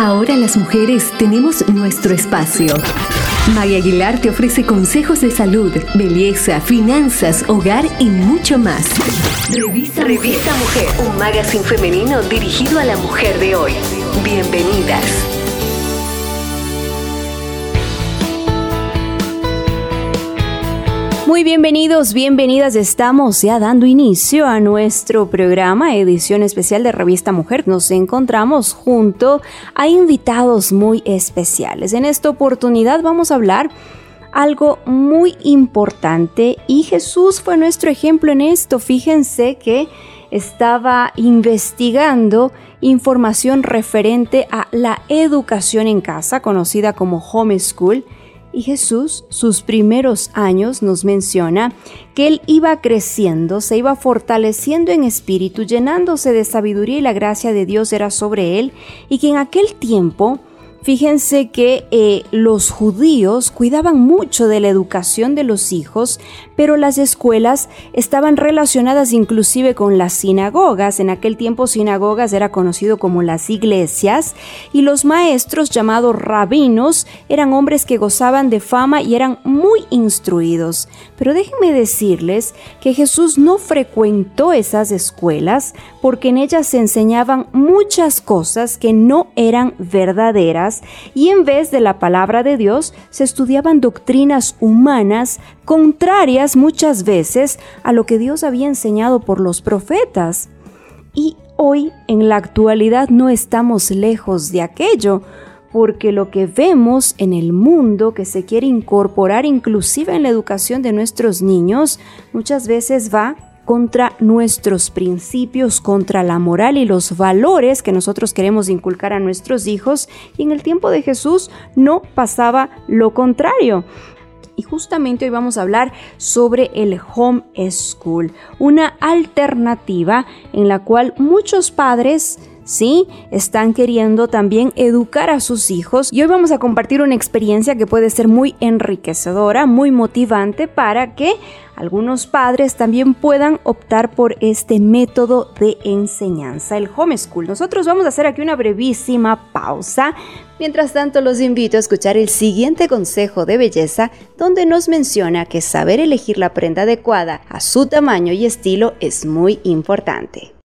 Ahora las mujeres tenemos nuestro espacio. Maya Aguilar te ofrece consejos de salud, belleza, finanzas, hogar y mucho más. Revista, Revista Mujer, un magazine femenino dirigido a la mujer de hoy. Bienvenidas. Muy bienvenidos, bienvenidas. Estamos ya dando inicio a nuestro programa, edición especial de Revista Mujer. Nos encontramos junto a invitados muy especiales. En esta oportunidad vamos a hablar algo muy importante y Jesús fue nuestro ejemplo en esto. Fíjense que estaba investigando información referente a la educación en casa, conocida como homeschool y Jesús, sus primeros años, nos menciona que él iba creciendo, se iba fortaleciendo en espíritu, llenándose de sabiduría y la gracia de Dios era sobre él, y que en aquel tiempo Fíjense que eh, los judíos cuidaban mucho de la educación de los hijos, pero las escuelas estaban relacionadas inclusive con las sinagogas. En aquel tiempo sinagogas era conocido como las iglesias y los maestros llamados rabinos eran hombres que gozaban de fama y eran muy instruidos. Pero déjenme decirles que Jesús no frecuentó esas escuelas porque en ellas se enseñaban muchas cosas que no eran verdaderas y en vez de la palabra de Dios se estudiaban doctrinas humanas contrarias muchas veces a lo que Dios había enseñado por los profetas. Y hoy en la actualidad no estamos lejos de aquello, porque lo que vemos en el mundo que se quiere incorporar inclusive en la educación de nuestros niños muchas veces va contra nuestros principios, contra la moral y los valores que nosotros queremos inculcar a nuestros hijos. Y en el tiempo de Jesús no pasaba lo contrario. Y justamente hoy vamos a hablar sobre el home school, una alternativa en la cual muchos padres ¿sí? Están queriendo también educar a sus hijos y hoy vamos a compartir una experiencia que puede ser muy enriquecedora, muy motivante para que algunos padres también puedan optar por este método de enseñanza, el homeschool. Nosotros vamos a hacer aquí una brevísima pausa. Mientras tanto, los invito a escuchar el siguiente consejo de belleza donde nos menciona que saber elegir la prenda adecuada a su tamaño y estilo es muy importante.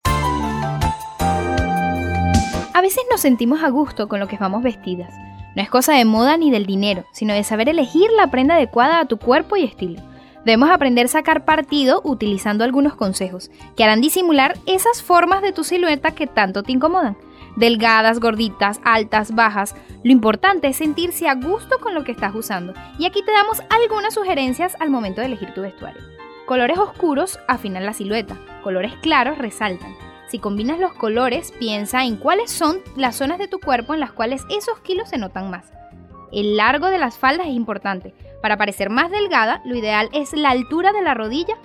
A veces nos sentimos a gusto con lo que vamos vestidas. No es cosa de moda ni del dinero, sino de saber elegir la prenda adecuada a tu cuerpo y estilo. Debemos aprender a sacar partido utilizando algunos consejos que harán disimular esas formas de tu silueta que tanto te incomodan. Delgadas, gorditas, altas, bajas. Lo importante es sentirse a gusto con lo que estás usando. Y aquí te damos algunas sugerencias al momento de elegir tu vestuario. Colores oscuros afinan la silueta, colores claros resaltan. Si combinas los colores, piensa en cuáles son las zonas de tu cuerpo en las cuales esos kilos se notan más. El largo de las faldas es importante. Para parecer más delgada, lo ideal es la altura de la rodilla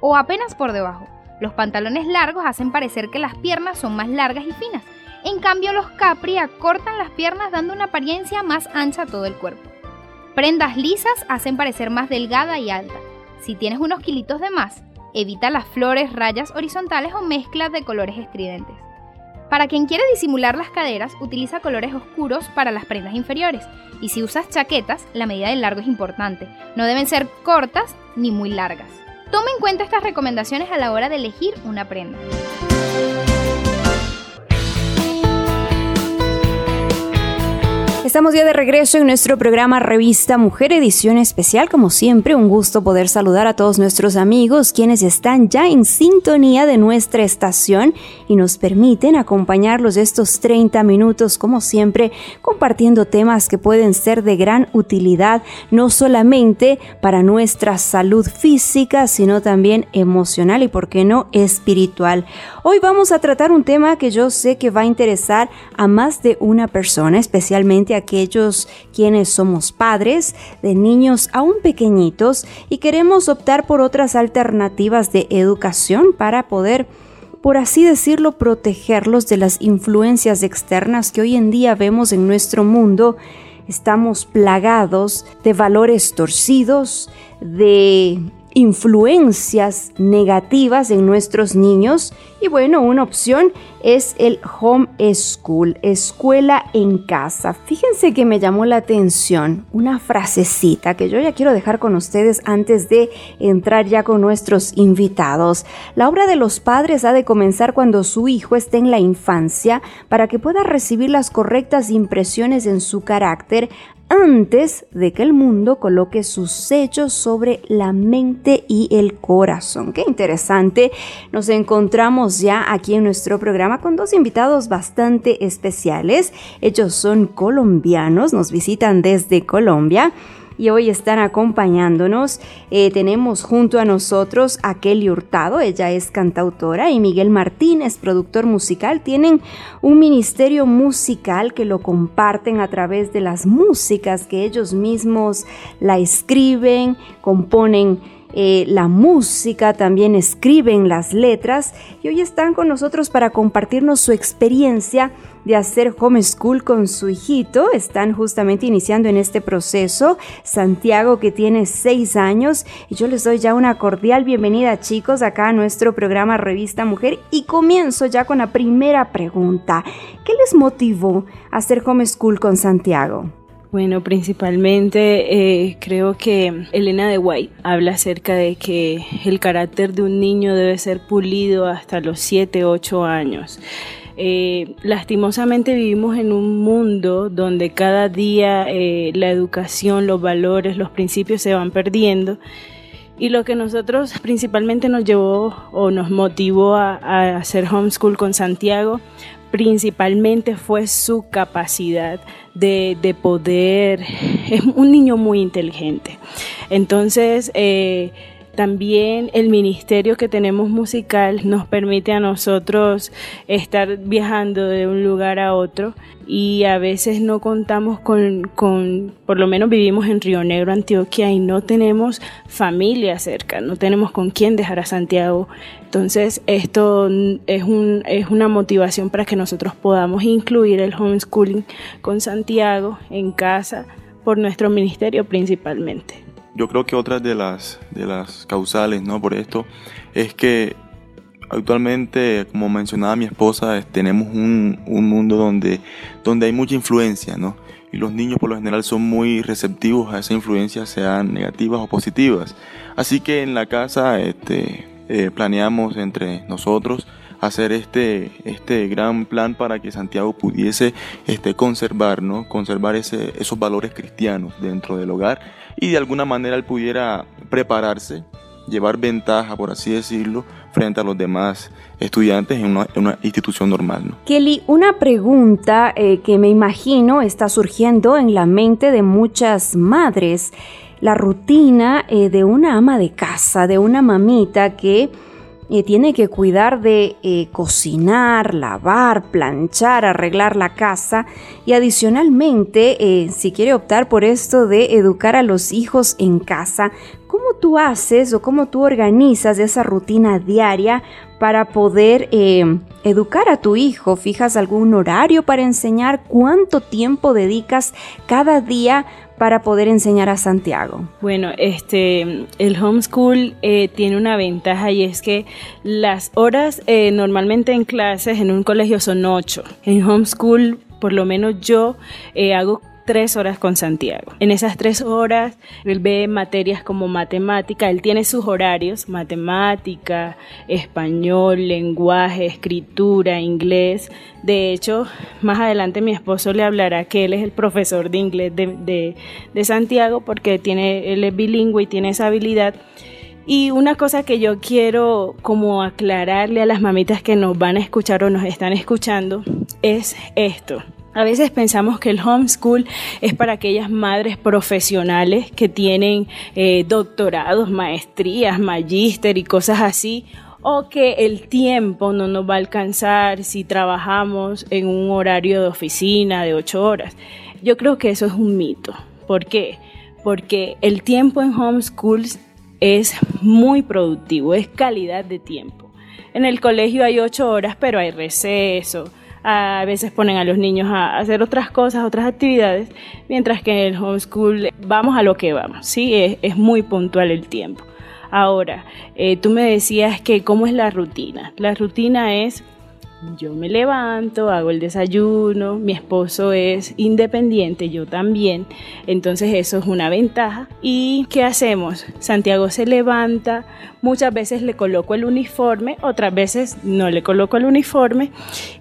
o apenas por debajo. Los pantalones largos hacen parecer que las piernas son más largas y finas. En cambio, los capri acortan las piernas dando una apariencia más ancha a todo el cuerpo. Prendas lisas hacen parecer más delgada y alta. Si tienes unos kilitos de más, Evita las flores, rayas horizontales o mezclas de colores estridentes. Para quien quiere disimular las caderas, utiliza colores oscuros para las prendas inferiores. Y si usas chaquetas, la medida del largo es importante. No deben ser cortas ni muy largas. Toma en cuenta estas recomendaciones a la hora de elegir una prenda. Estamos ya de regreso en nuestro programa Revista Mujer Edición Especial. Como siempre, un gusto poder saludar a todos nuestros amigos quienes están ya en sintonía de nuestra estación y nos permiten acompañarlos estos 30 minutos, como siempre, compartiendo temas que pueden ser de gran utilidad, no solamente para nuestra salud física, sino también emocional y, por qué no, espiritual. Hoy vamos a tratar un tema que yo sé que va a interesar a más de una persona, especialmente aquellos quienes somos padres de niños aún pequeñitos y queremos optar por otras alternativas de educación para poder por así decirlo, protegerlos de las influencias externas que hoy en día vemos en nuestro mundo. Estamos plagados de valores torcidos, de influencias negativas en nuestros niños y bueno, una opción es el home school, escuela en casa. Fíjense que me llamó la atención una frasecita que yo ya quiero dejar con ustedes antes de entrar ya con nuestros invitados. La obra de los padres ha de comenzar cuando su hijo esté en la infancia para que pueda recibir las correctas impresiones en su carácter antes de que el mundo coloque sus sellos sobre la mente y el corazón. Qué interesante. Nos encontramos ya aquí en nuestro programa con dos invitados bastante especiales. Ellos son colombianos, nos visitan desde Colombia y hoy están acompañándonos. Eh, tenemos junto a nosotros a Kelly Hurtado, ella es cantautora, y Miguel Martínez, productor musical. Tienen un ministerio musical que lo comparten a través de las músicas que ellos mismos la escriben, componen eh, la música, también escriben las letras y hoy están con nosotros para compartirnos su experiencia de hacer homeschool con su hijito. Están justamente iniciando en este proceso. Santiago que tiene seis años y yo les doy ya una cordial bienvenida chicos acá a nuestro programa Revista Mujer y comienzo ya con la primera pregunta. ¿Qué les motivó a hacer homeschool con Santiago? Bueno, principalmente eh, creo que Elena de White habla acerca de que el carácter de un niño debe ser pulido hasta los 7, 8 años. Eh, lastimosamente vivimos en un mundo donde cada día eh, la educación, los valores, los principios se van perdiendo. Y lo que nosotros principalmente nos llevó o nos motivó a, a hacer homeschool con Santiago principalmente fue su capacidad de, poder, es un niño muy inteligente. Entonces, eh, también el ministerio que tenemos musical nos permite a nosotros estar viajando de un lugar a otro y a veces no contamos con, con, por lo menos vivimos en Río Negro, Antioquia y no tenemos familia cerca, no tenemos con quién dejar a Santiago. Entonces esto es, un, es una motivación para que nosotros podamos incluir el homeschooling con Santiago en casa por nuestro ministerio principalmente. Yo creo que otra de las, de las causales ¿no? por esto es que actualmente, como mencionaba mi esposa, tenemos un, un, mundo donde, donde hay mucha influencia, ¿no? Y los niños por lo general son muy receptivos a esa influencia, sean negativas o positivas. Así que en la casa este, eh, planeamos entre nosotros hacer este, este gran plan para que Santiago pudiese este, conservar, ¿no? conservar ese, esos valores cristianos dentro del hogar y de alguna manera él pudiera prepararse, llevar ventaja, por así decirlo, frente a los demás estudiantes en una, institución normal. ¿no? Kelly, una pregunta eh, que me imagino está surgiendo en la mente de muchas madres, la rutina eh, de una ama de casa, de una mamita que eh, tiene que cuidar de cocinar, lavar, planchar, arreglar la casa y adicionalmente, si quiere optar por esto de educar a los hijos en casa, ¿Cómo tú haces o cómo tú organizas esa rutina diaria para poder eh, educar a tu hijo? ¿Fijas algún horario para enseñar? ¿Cuánto tiempo dedicas cada día para poder enseñar a Santiago? Bueno, este, el homeschool eh, tiene una ventaja y es que las horas eh, normalmente en clases en un colegio son ocho. En homeschool, por lo menos yo hago tres horas con Santiago. En esas tres horas él ve materias como matemática, él tiene sus horarios, matemática, español, lenguaje, escritura, inglés. De hecho, más adelante mi esposo le hablará que él es el profesor de inglés de, de Santiago porque tiene, él es bilingüe y tiene esa habilidad. Y una cosa que yo quiero como aclararle a las mamitas que nos van a escuchar o nos están escuchando es esto. A veces pensamos que el homeschool es para aquellas madres profesionales que tienen eh, doctorados, maestrías, magíster y cosas así, o que el tiempo no nos va a alcanzar si trabajamos en un horario de oficina de ocho horas. Yo creo que eso es un mito. ¿Por qué? Porque el tiempo en homeschool es muy productivo, es calidad de tiempo. En el colegio hay ocho horas, pero hay receso a veces ponen a los niños a hacer otras cosas, otras actividades, mientras que en el homeschool vamos a lo que vamos, ¿sí? Es, muy puntual el tiempo. Ahora, eh, tú me decías que cómo es la rutina. La rutina es yo me levanto, hago el desayuno, mi esposo es independiente, yo también, entonces eso es una ventaja. ¿Y qué hacemos? Santiago se levanta, muchas veces le coloco el uniforme, otras veces no le coloco el uniforme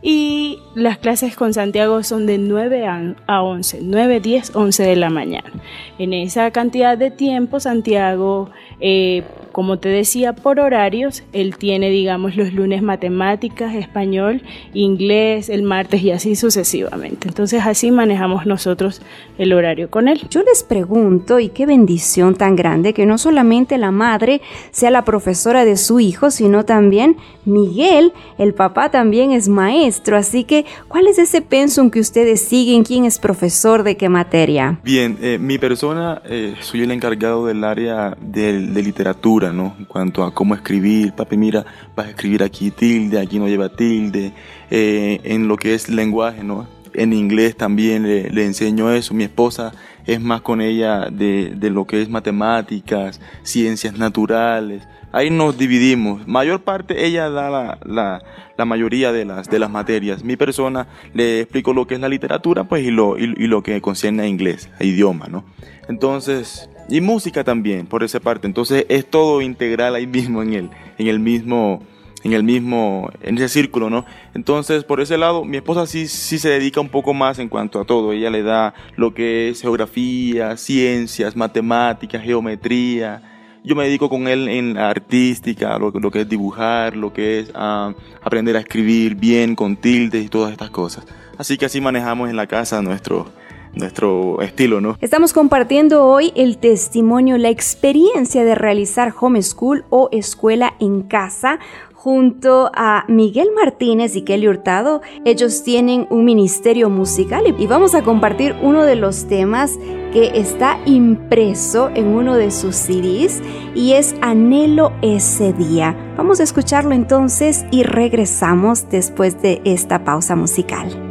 y las clases con Santiago son de 9 a 11, 9, 10, 11 de la mañana. En esa cantidad de tiempo Santiago... Eh, como te decía, por horarios, él tiene, digamos, los lunes matemáticas, español, inglés, el martes y así sucesivamente. Entonces así manejamos nosotros el horario con él. Yo les pregunto, y qué bendición tan grande que no solamente la madre sea la profesora de su hijo, sino también Miguel, el papá también es maestro. Así que, ¿cuál es ese pensum que ustedes siguen? ¿Quién es profesor de qué materia? Bien, eh, mi persona, eh, soy el encargado del área de literatura en cuanto a cómo escribir. Papi, mira, vas a escribir aquí tilde, aquí no lleva tilde. Eh, en lo que es lenguaje, ¿no? En inglés también le, enseño eso. Mi esposa es más con ella de, lo que es matemáticas, ciencias naturales. Ahí nos dividimos. Mayor parte ella da la, mayoría de las, de las materias. Mi persona le explico lo que es la literatura pues, y, lo, y, lo que concierne a inglés, a idioma. ¿no? Entonces, y música también, por esa parte. Entonces es todo integral ahí mismo en el, en el mismo, en el mismo, en ese círculo, ¿no? Entonces, por ese lado, mi esposa sí, sí se dedica un poco más en cuanto a todo. Ella le da lo que es geografía, ciencias, matemáticas, geometría. Yo me dedico con él en artística, lo, lo que es dibujar, lo que es ah, aprender a escribir bien, con tildes y todas estas cosas. Así que así manejamos en la casa nuestro, nuestro estilo, ¿no? Estamos compartiendo hoy el testimonio, la experiencia de realizar homeschool o escuela en casa junto a Miguel Martínez y Kelly Hurtado. Ellos tienen un ministerio musical y vamos a compartir uno de los temas que está impreso en uno de sus CDs y es Anhelo ese día. Vamos a escucharlo entonces y regresamos después de esta pausa musical.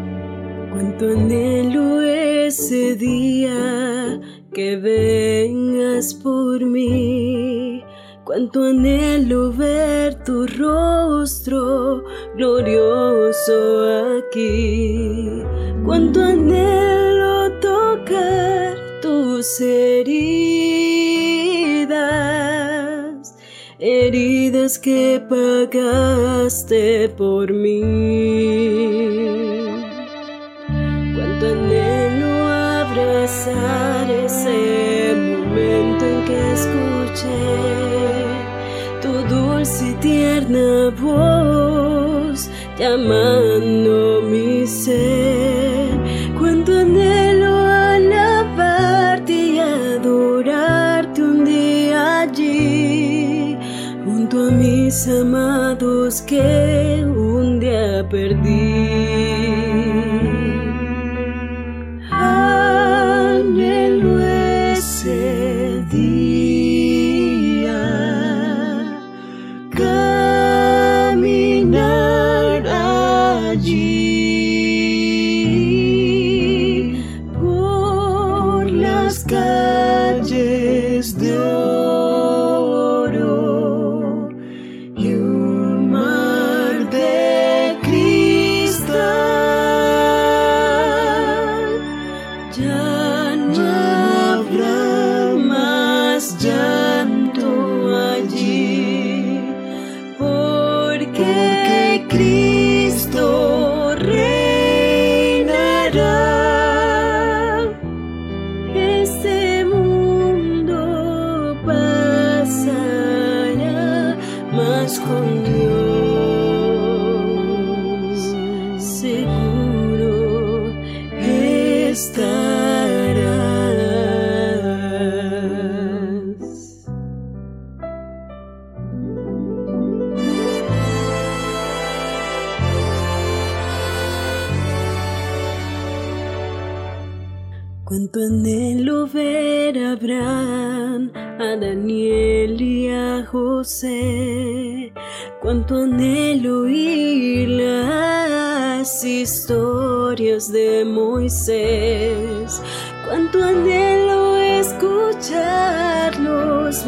Cuánto anhelo ese día que vengas por mí. Cuánto anhelo ver tu rostro glorioso aquí. Cuánto anhelo tocar tus heridas, heridas que pagaste por mí abrazar ese momento en que escuché tu dulce y tierna voz llamando mi ser. Cuánto anhelo alabarte y adorarte un día allí, junto a mis amados que un día perdí.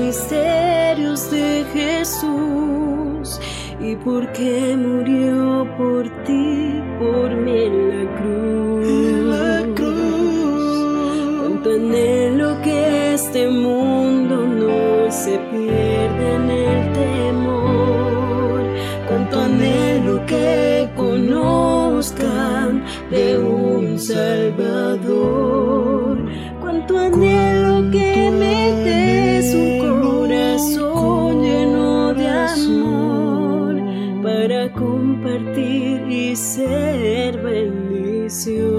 Misterios de Jesús y por qué murió por ti, por mí en la cruz. En la cruz. Cuánto anhelo que este mundo no se pierda en el temor. Cuánto anhelo que conozcan de un Salvador. Ser bendición.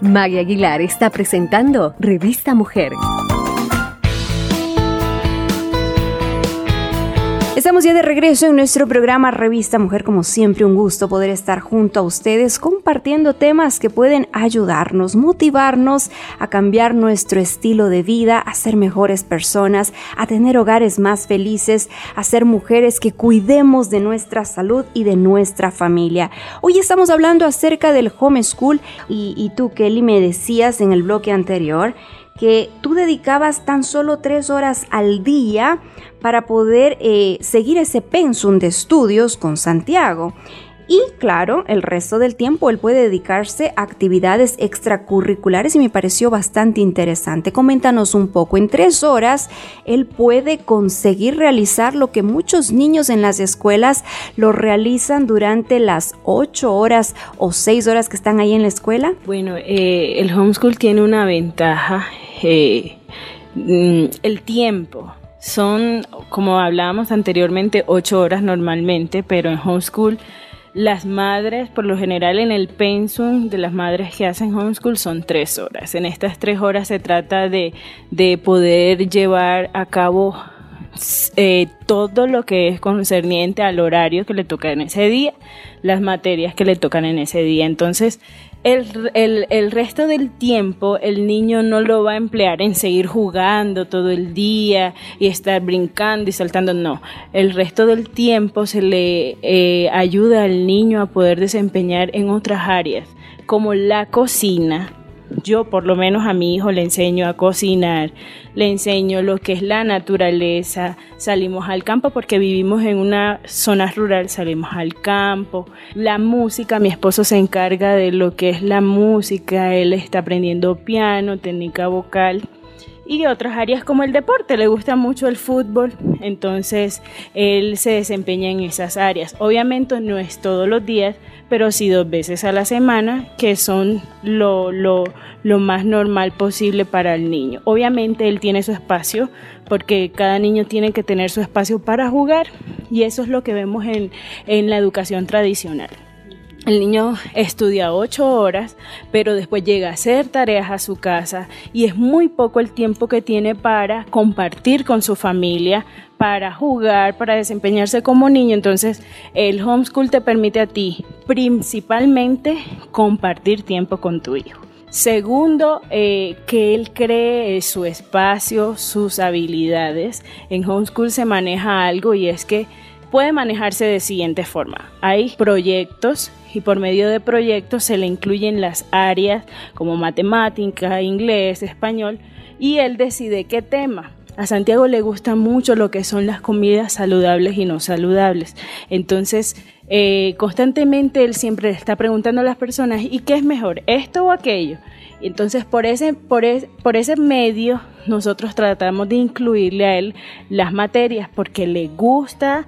Maggie Aguilar está presentando Revista Mujer. Estamos ya de regreso en nuestro programa Revista Mujer, como siempre un gusto poder estar junto a ustedes compartiendo temas que pueden ayudarnos, motivarnos a cambiar nuestro estilo de vida, a ser mejores personas, a tener hogares más felices, a ser mujeres que cuidemos de nuestra salud y de nuestra familia. Hoy estamos hablando acerca del homeschool y, y tú Kelly me decías en el bloque anterior que tú dedicabas tan solo tres horas al día para poder eh, seguir ese pensum de estudios con Santiago. Y claro, el resto del tiempo él puede dedicarse a actividades extracurriculares y me pareció bastante interesante. Coméntanos un poco, en tres horas él puede conseguir realizar lo que muchos niños en las escuelas lo realizan durante las ocho horas o seis horas que están ahí en la escuela. Bueno, eh, el homeschool tiene una ventaja, eh, mm, el tiempo. Son, como hablábamos anteriormente, ocho horas normalmente, pero en homeschool las madres, por lo general en el pensum de las madres que hacen homeschool son tres horas. En estas tres horas se trata de, de poder llevar a cabo eh, todo lo que es concerniente al horario que le toca en ese día, las materias que le tocan en ese día. Entonces, el, el, el, resto del tiempo el niño no lo va a emplear en seguir jugando todo el día y estar brincando y saltando, no. El resto del tiempo se le eh, ayuda al niño a poder desempeñar en otras áreas, como la cocina, yo por lo menos a mi hijo le enseño a cocinar, le enseño lo que es la naturaleza, salimos al campo porque vivimos en una zona rural, salimos al campo, la música, mi esposo se encarga de lo que es la música, él está aprendiendo piano, técnica vocal y otras áreas como el deporte, le gusta mucho el fútbol, entonces él se desempeña en esas áreas. Obviamente no es todos los días, pero sí dos veces a la semana, que son lo, lo, lo más normal posible para el niño. Obviamente él tiene su espacio, porque cada niño tiene que tener su espacio para jugar, y eso es lo que vemos en, en la educación tradicional. El niño estudia ocho horas, pero después llega a hacer tareas a su casa y es muy poco el tiempo que tiene para compartir con su familia, para jugar, para desempeñarse como niño. Entonces, el homeschool te permite a ti principalmente compartir tiempo con tu hijo. Segundo, eh, que él cree su espacio, sus habilidades. En homeschool se maneja algo y es que puede manejarse de siguiente forma. Hay proyectos y por medio de proyectos se le incluyen las áreas como matemática, inglés, español y él decide qué tema. A Santiago le gusta mucho lo que son las comidas saludables y no saludables. Entonces, eh, constantemente él siempre está preguntando a las personas, ¿y qué es mejor, esto o aquello? Entonces, por ese, por, por ese medio, nosotros tratamos de incluirle a él las materias porque le gusta,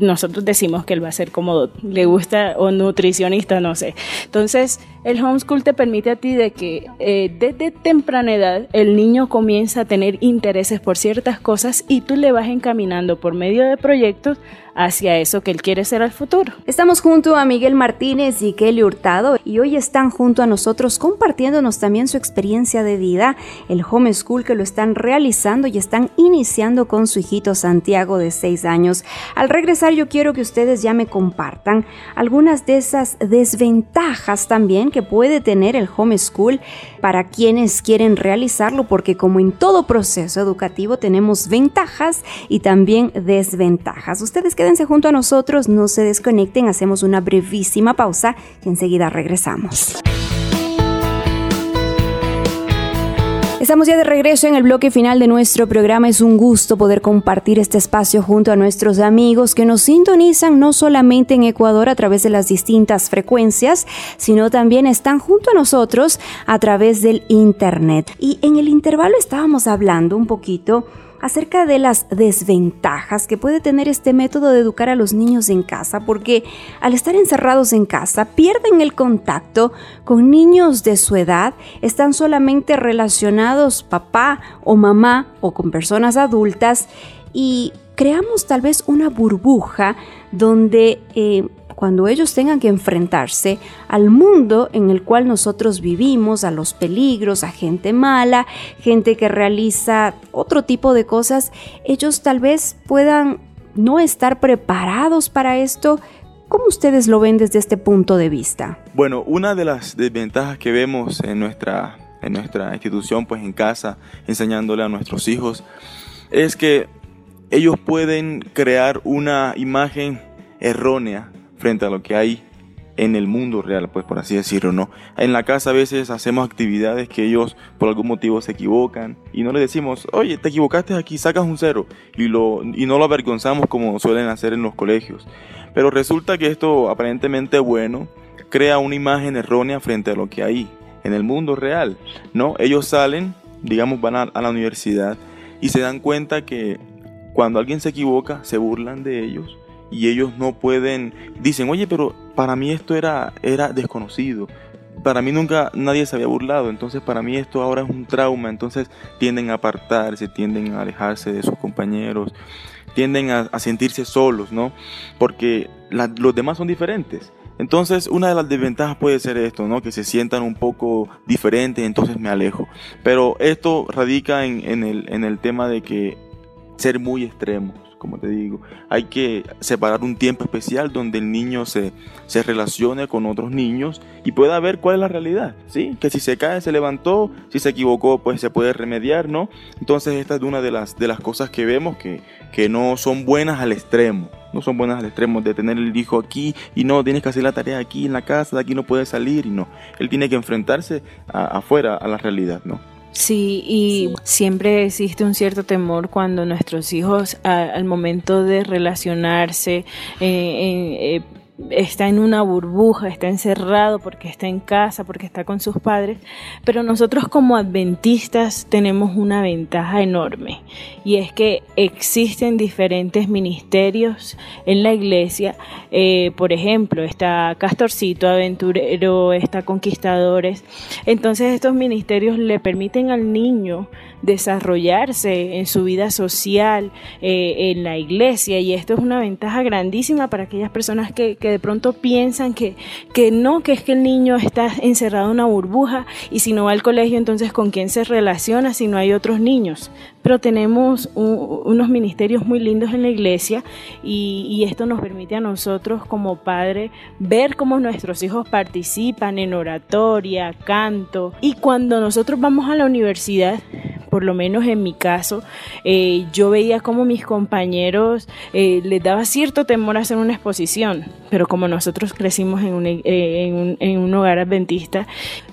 nosotros decimos que él va a ser como le gusta o nutricionista, no sé. Entonces, el homeschool te permite a ti de que eh, desde temprana edad el niño comienza a tener intereses por ciertas cosas y tú le vas encaminando por medio de proyectos hacia eso que él quiere ser al futuro. Estamos junto a Miguel Martínez y Kelly Hurtado y hoy están junto a nosotros compartiéndonos también su experiencia de vida, el homeschool que lo están realizando y están iniciando con su hijito Santiago de 6 años. Al regresar yo quiero que ustedes ya me compartan algunas de esas desventajas también que puede tener el homeschool para quienes quieren realizarlo porque como en todo proceso educativo tenemos ventajas y también desventajas. Ustedes quédense junto a nosotros, no se desconecten, hacemos una brevísima pausa y enseguida regresamos. Estamos ya de regreso en el bloque final de nuestro programa. Es un gusto poder compartir este espacio junto a nuestros amigos que nos sintonizan no solamente en Ecuador a través de las distintas frecuencias, sino también están junto a nosotros a través del Internet. Y en el intervalo estábamos hablando un poquito acerca de las desventajas que puede tener este método de educar a los niños en casa, porque al estar encerrados en casa pierden el contacto con niños de su edad, están solamente relacionados papá o mamá o con personas adultas y creamos tal vez una burbuja donde eh, cuando ellos tengan que enfrentarse al mundo en el cual nosotros vivimos, a los peligros, a gente mala, gente que realiza otro tipo de cosas, ellos tal vez puedan no estar preparados para esto. ¿Cómo ustedes lo ven desde este punto de vista? Bueno, una de las desventajas que vemos en nuestra, en nuestra institución, pues en casa, enseñándole a nuestros hijos, es que ellos pueden crear una imagen errónea frente a lo que hay en el mundo real, pues por así decirlo, ¿no? En la casa a veces hacemos actividades que ellos por algún motivo se equivocan y no les decimos, oye, te equivocaste aquí, sacas un cero y, lo, y no lo avergonzamos como suelen hacer en los colegios. Pero resulta que esto aparentemente bueno crea una imagen errónea frente a lo que hay en el mundo real, ¿no? Ellos salen, digamos, van a, a la universidad y se dan cuenta que cuando alguien se equivoca, se burlan de ellos y ellos no pueden, dicen, oye, pero para mí esto era, era desconocido, para mí nunca nadie se había burlado, entonces para mí esto ahora es un trauma, entonces tienden a apartarse, tienden a alejarse de sus compañeros, tienden a, sentirse solos, ¿no? Porque los demás son diferentes. Entonces, una de las desventajas puede ser esto, ¿no? Que se sientan un poco diferentes, entonces me alejo. Pero esto radica en, el, en el tema de que ser muy extremos como te digo. Hay que separar un tiempo especial donde el niño se, se relacione con otros niños y pueda ver cuál es la realidad, ¿sí? Que si se cae, se levantó, si se equivocó, pues se puede remediar, ¿no? Entonces esta es una de las, de las cosas que vemos que, que no son buenas al extremo. No son buenas al extremo de tener el hijo aquí y no, tienes que hacer la tarea aquí en la casa, de aquí no puedes salir y no. Él tiene que enfrentarse afuera a la realidad, ¿no? Sí, y siempre existe un cierto temor cuando nuestros hijos al momento de relacionarse eh, eh, está en una burbuja, está encerrado porque está en casa, porque está con sus padres, pero nosotros como adventistas tenemos una ventaja enorme y es que existen diferentes ministerios en la iglesia, eh, por ejemplo, está Castorcito Aventurero, está Conquistadores, entonces estos ministerios le permiten al niño desarrollarse en su vida social, eh, en la iglesia, y esto es una ventaja grandísima para aquellas personas que, que de pronto piensan que, que no, que es que el niño está encerrado en una burbuja y si no va al colegio, entonces con quién se relaciona si no hay otros niños. Pero tenemos unos ministerios muy lindos en la iglesia y, esto nos permite a nosotros como padres ver cómo nuestros hijos participan en oratoria, canto. Y cuando nosotros vamos a la universidad, por lo menos en mi caso, eh, yo veía como mis compañeros eh, les daba cierto temor a hacer una exposición, pero como nosotros crecimos en un, eh, en un, en un hogar adventista,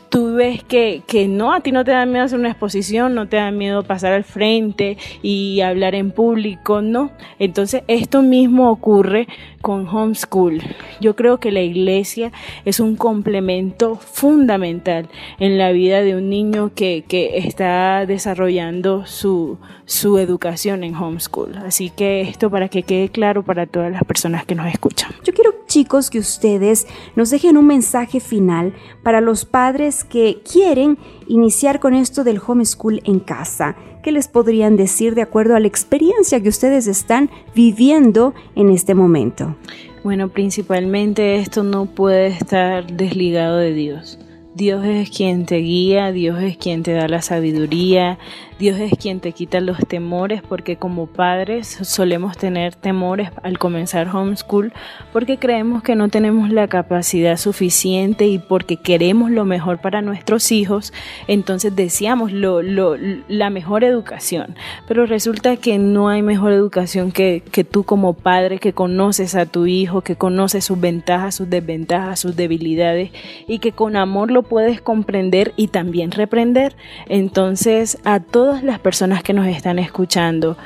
tú ves que, que, no, a ti no te da miedo hacer una exposición, no te da miedo pasar al frente y hablar en público, no. Entonces esto mismo ocurre con homeschool. Yo creo que la iglesia es un complemento fundamental en la vida de un niño que, que está desarrollando su, su educación en homeschool. Así que esto para que quede claro para todas las personas que nos escuchan. Yo quiero chicos que ustedes nos dejen un mensaje final para los padres que quieren iniciar con esto del homeschool en casa. ¿Qué les podrían decir de acuerdo a la experiencia que ustedes están viviendo en este momento? Bueno, principalmente esto no puede estar desligado de Dios. Dios es quien te guía, Dios es quien te da la sabiduría, Dios es quien te quita los temores porque como padres solemos tener temores al comenzar homeschool porque creemos que no tenemos la capacidad suficiente y porque queremos lo mejor para nuestros hijos, entonces deseamos lo, lo, la mejor educación. Pero resulta que no hay mejor educación que, que tú como padre que conoces a tu hijo, que conoces sus ventajas, sus desventajas, sus debilidades y que con amor lo puedes comprender y también reprender. Entonces a todos las personas que nos están escuchando,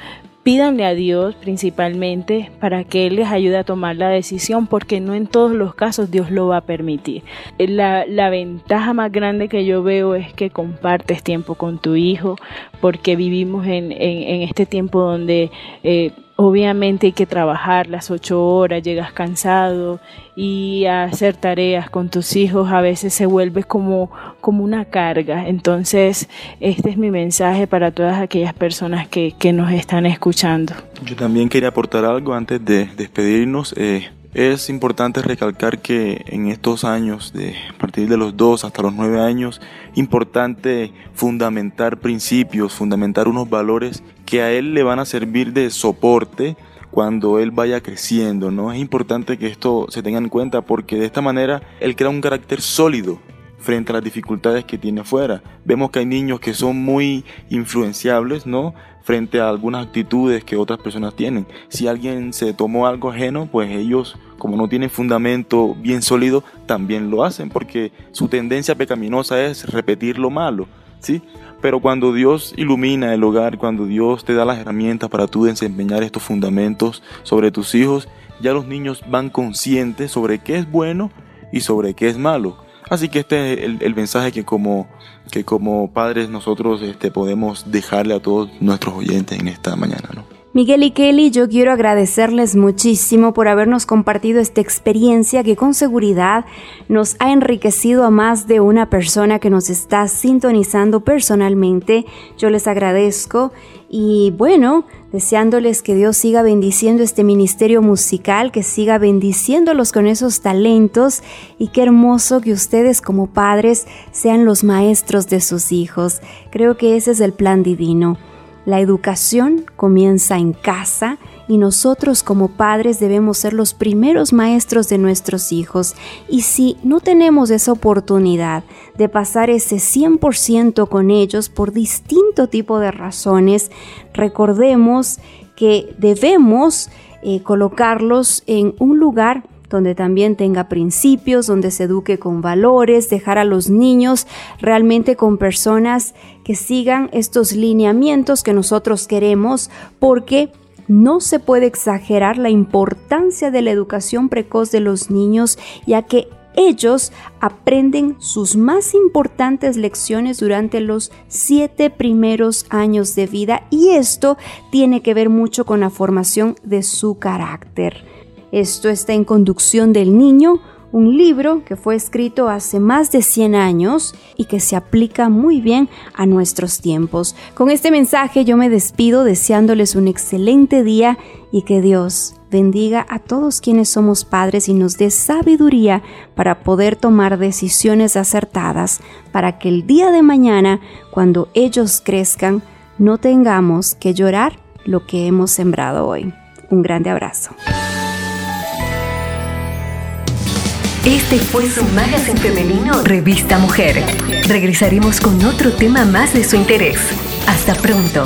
pídanle a Dios principalmente para que Él les ayude a tomar la decisión, porque no en todos los casos Dios lo va a permitir. La, la, ventaja más grande que yo veo es que compartes tiempo con tu hijo, porque vivimos en, en, en este tiempo donde... Eh, Obviamente hay que trabajar las ocho horas, llegas cansado y hacer tareas con tus hijos a veces se vuelve como, como una carga. Entonces, este es mi mensaje para todas aquellas personas que, que nos están escuchando. Yo también quería aportar algo antes de despedirnos. Eh, es importante recalcar que en estos años, de a partir de los dos hasta los nueve años, importante fundamentar principios, fundamentar unos valores que a él le van a servir de soporte cuando él vaya creciendo, ¿no? Es importante que esto se tenga en cuenta porque de esta manera él crea un carácter sólido frente a las dificultades que tiene afuera. Vemos que hay niños que son muy influenciables, ¿no? frente a algunas actitudes que otras personas tienen. Si alguien se tomó algo ajeno, pues ellos, como no tienen fundamento bien sólido, también lo hacen, porque su tendencia pecaminosa es repetir lo malo, ¿sí? Pero cuando Dios ilumina el hogar, cuando Dios te da las herramientas para tú desempeñar estos fundamentos sobre tus hijos, ya los niños van conscientes sobre qué es bueno y sobre qué es malo. Así que este es el, el mensaje que como, que como padres nosotros este, podemos dejarle a todos nuestros oyentes en esta mañana. ¿no? Miguel y Kelly, yo quiero agradecerles muchísimo por habernos compartido esta experiencia que con seguridad nos ha enriquecido a más de una persona que nos está sintonizando personalmente. Yo les agradezco y bueno, deseándoles que Dios siga bendiciendo este ministerio musical, que siga bendiciéndolos con esos talentos y qué hermoso que ustedes como padres sean los maestros de sus hijos. Creo que ese es el plan divino. La educación comienza en casa y nosotros como padres debemos ser los primeros maestros de nuestros hijos. Y si no tenemos esa oportunidad de pasar ese 100% con ellos por distinto tipo de razones, recordemos que debemos eh, colocarlos en un lugar donde también tenga principios, donde se eduque con valores, dejar a los niños realmente con personas que sigan estos lineamientos que nosotros queremos, porque no se puede exagerar la importancia de la educación precoz de los niños, ya que ellos aprenden sus más importantes lecciones durante los siete primeros años de vida y esto tiene que ver mucho con la formación de su carácter. Esto está en Conducción del Niño, un libro que fue escrito hace más de 100 años y que se aplica muy bien a nuestros tiempos. Con este mensaje yo me despido deseándoles un excelente día y que Dios bendiga a todos quienes somos padres y nos dé sabiduría para poder tomar decisiones acertadas para que el día de mañana, cuando ellos crezcan, no tengamos que llorar lo que hemos sembrado hoy. Un grande abrazo. Este fue su magazine femenino Revista Mujer. Regresaremos con otro tema más de su interés. Hasta pronto.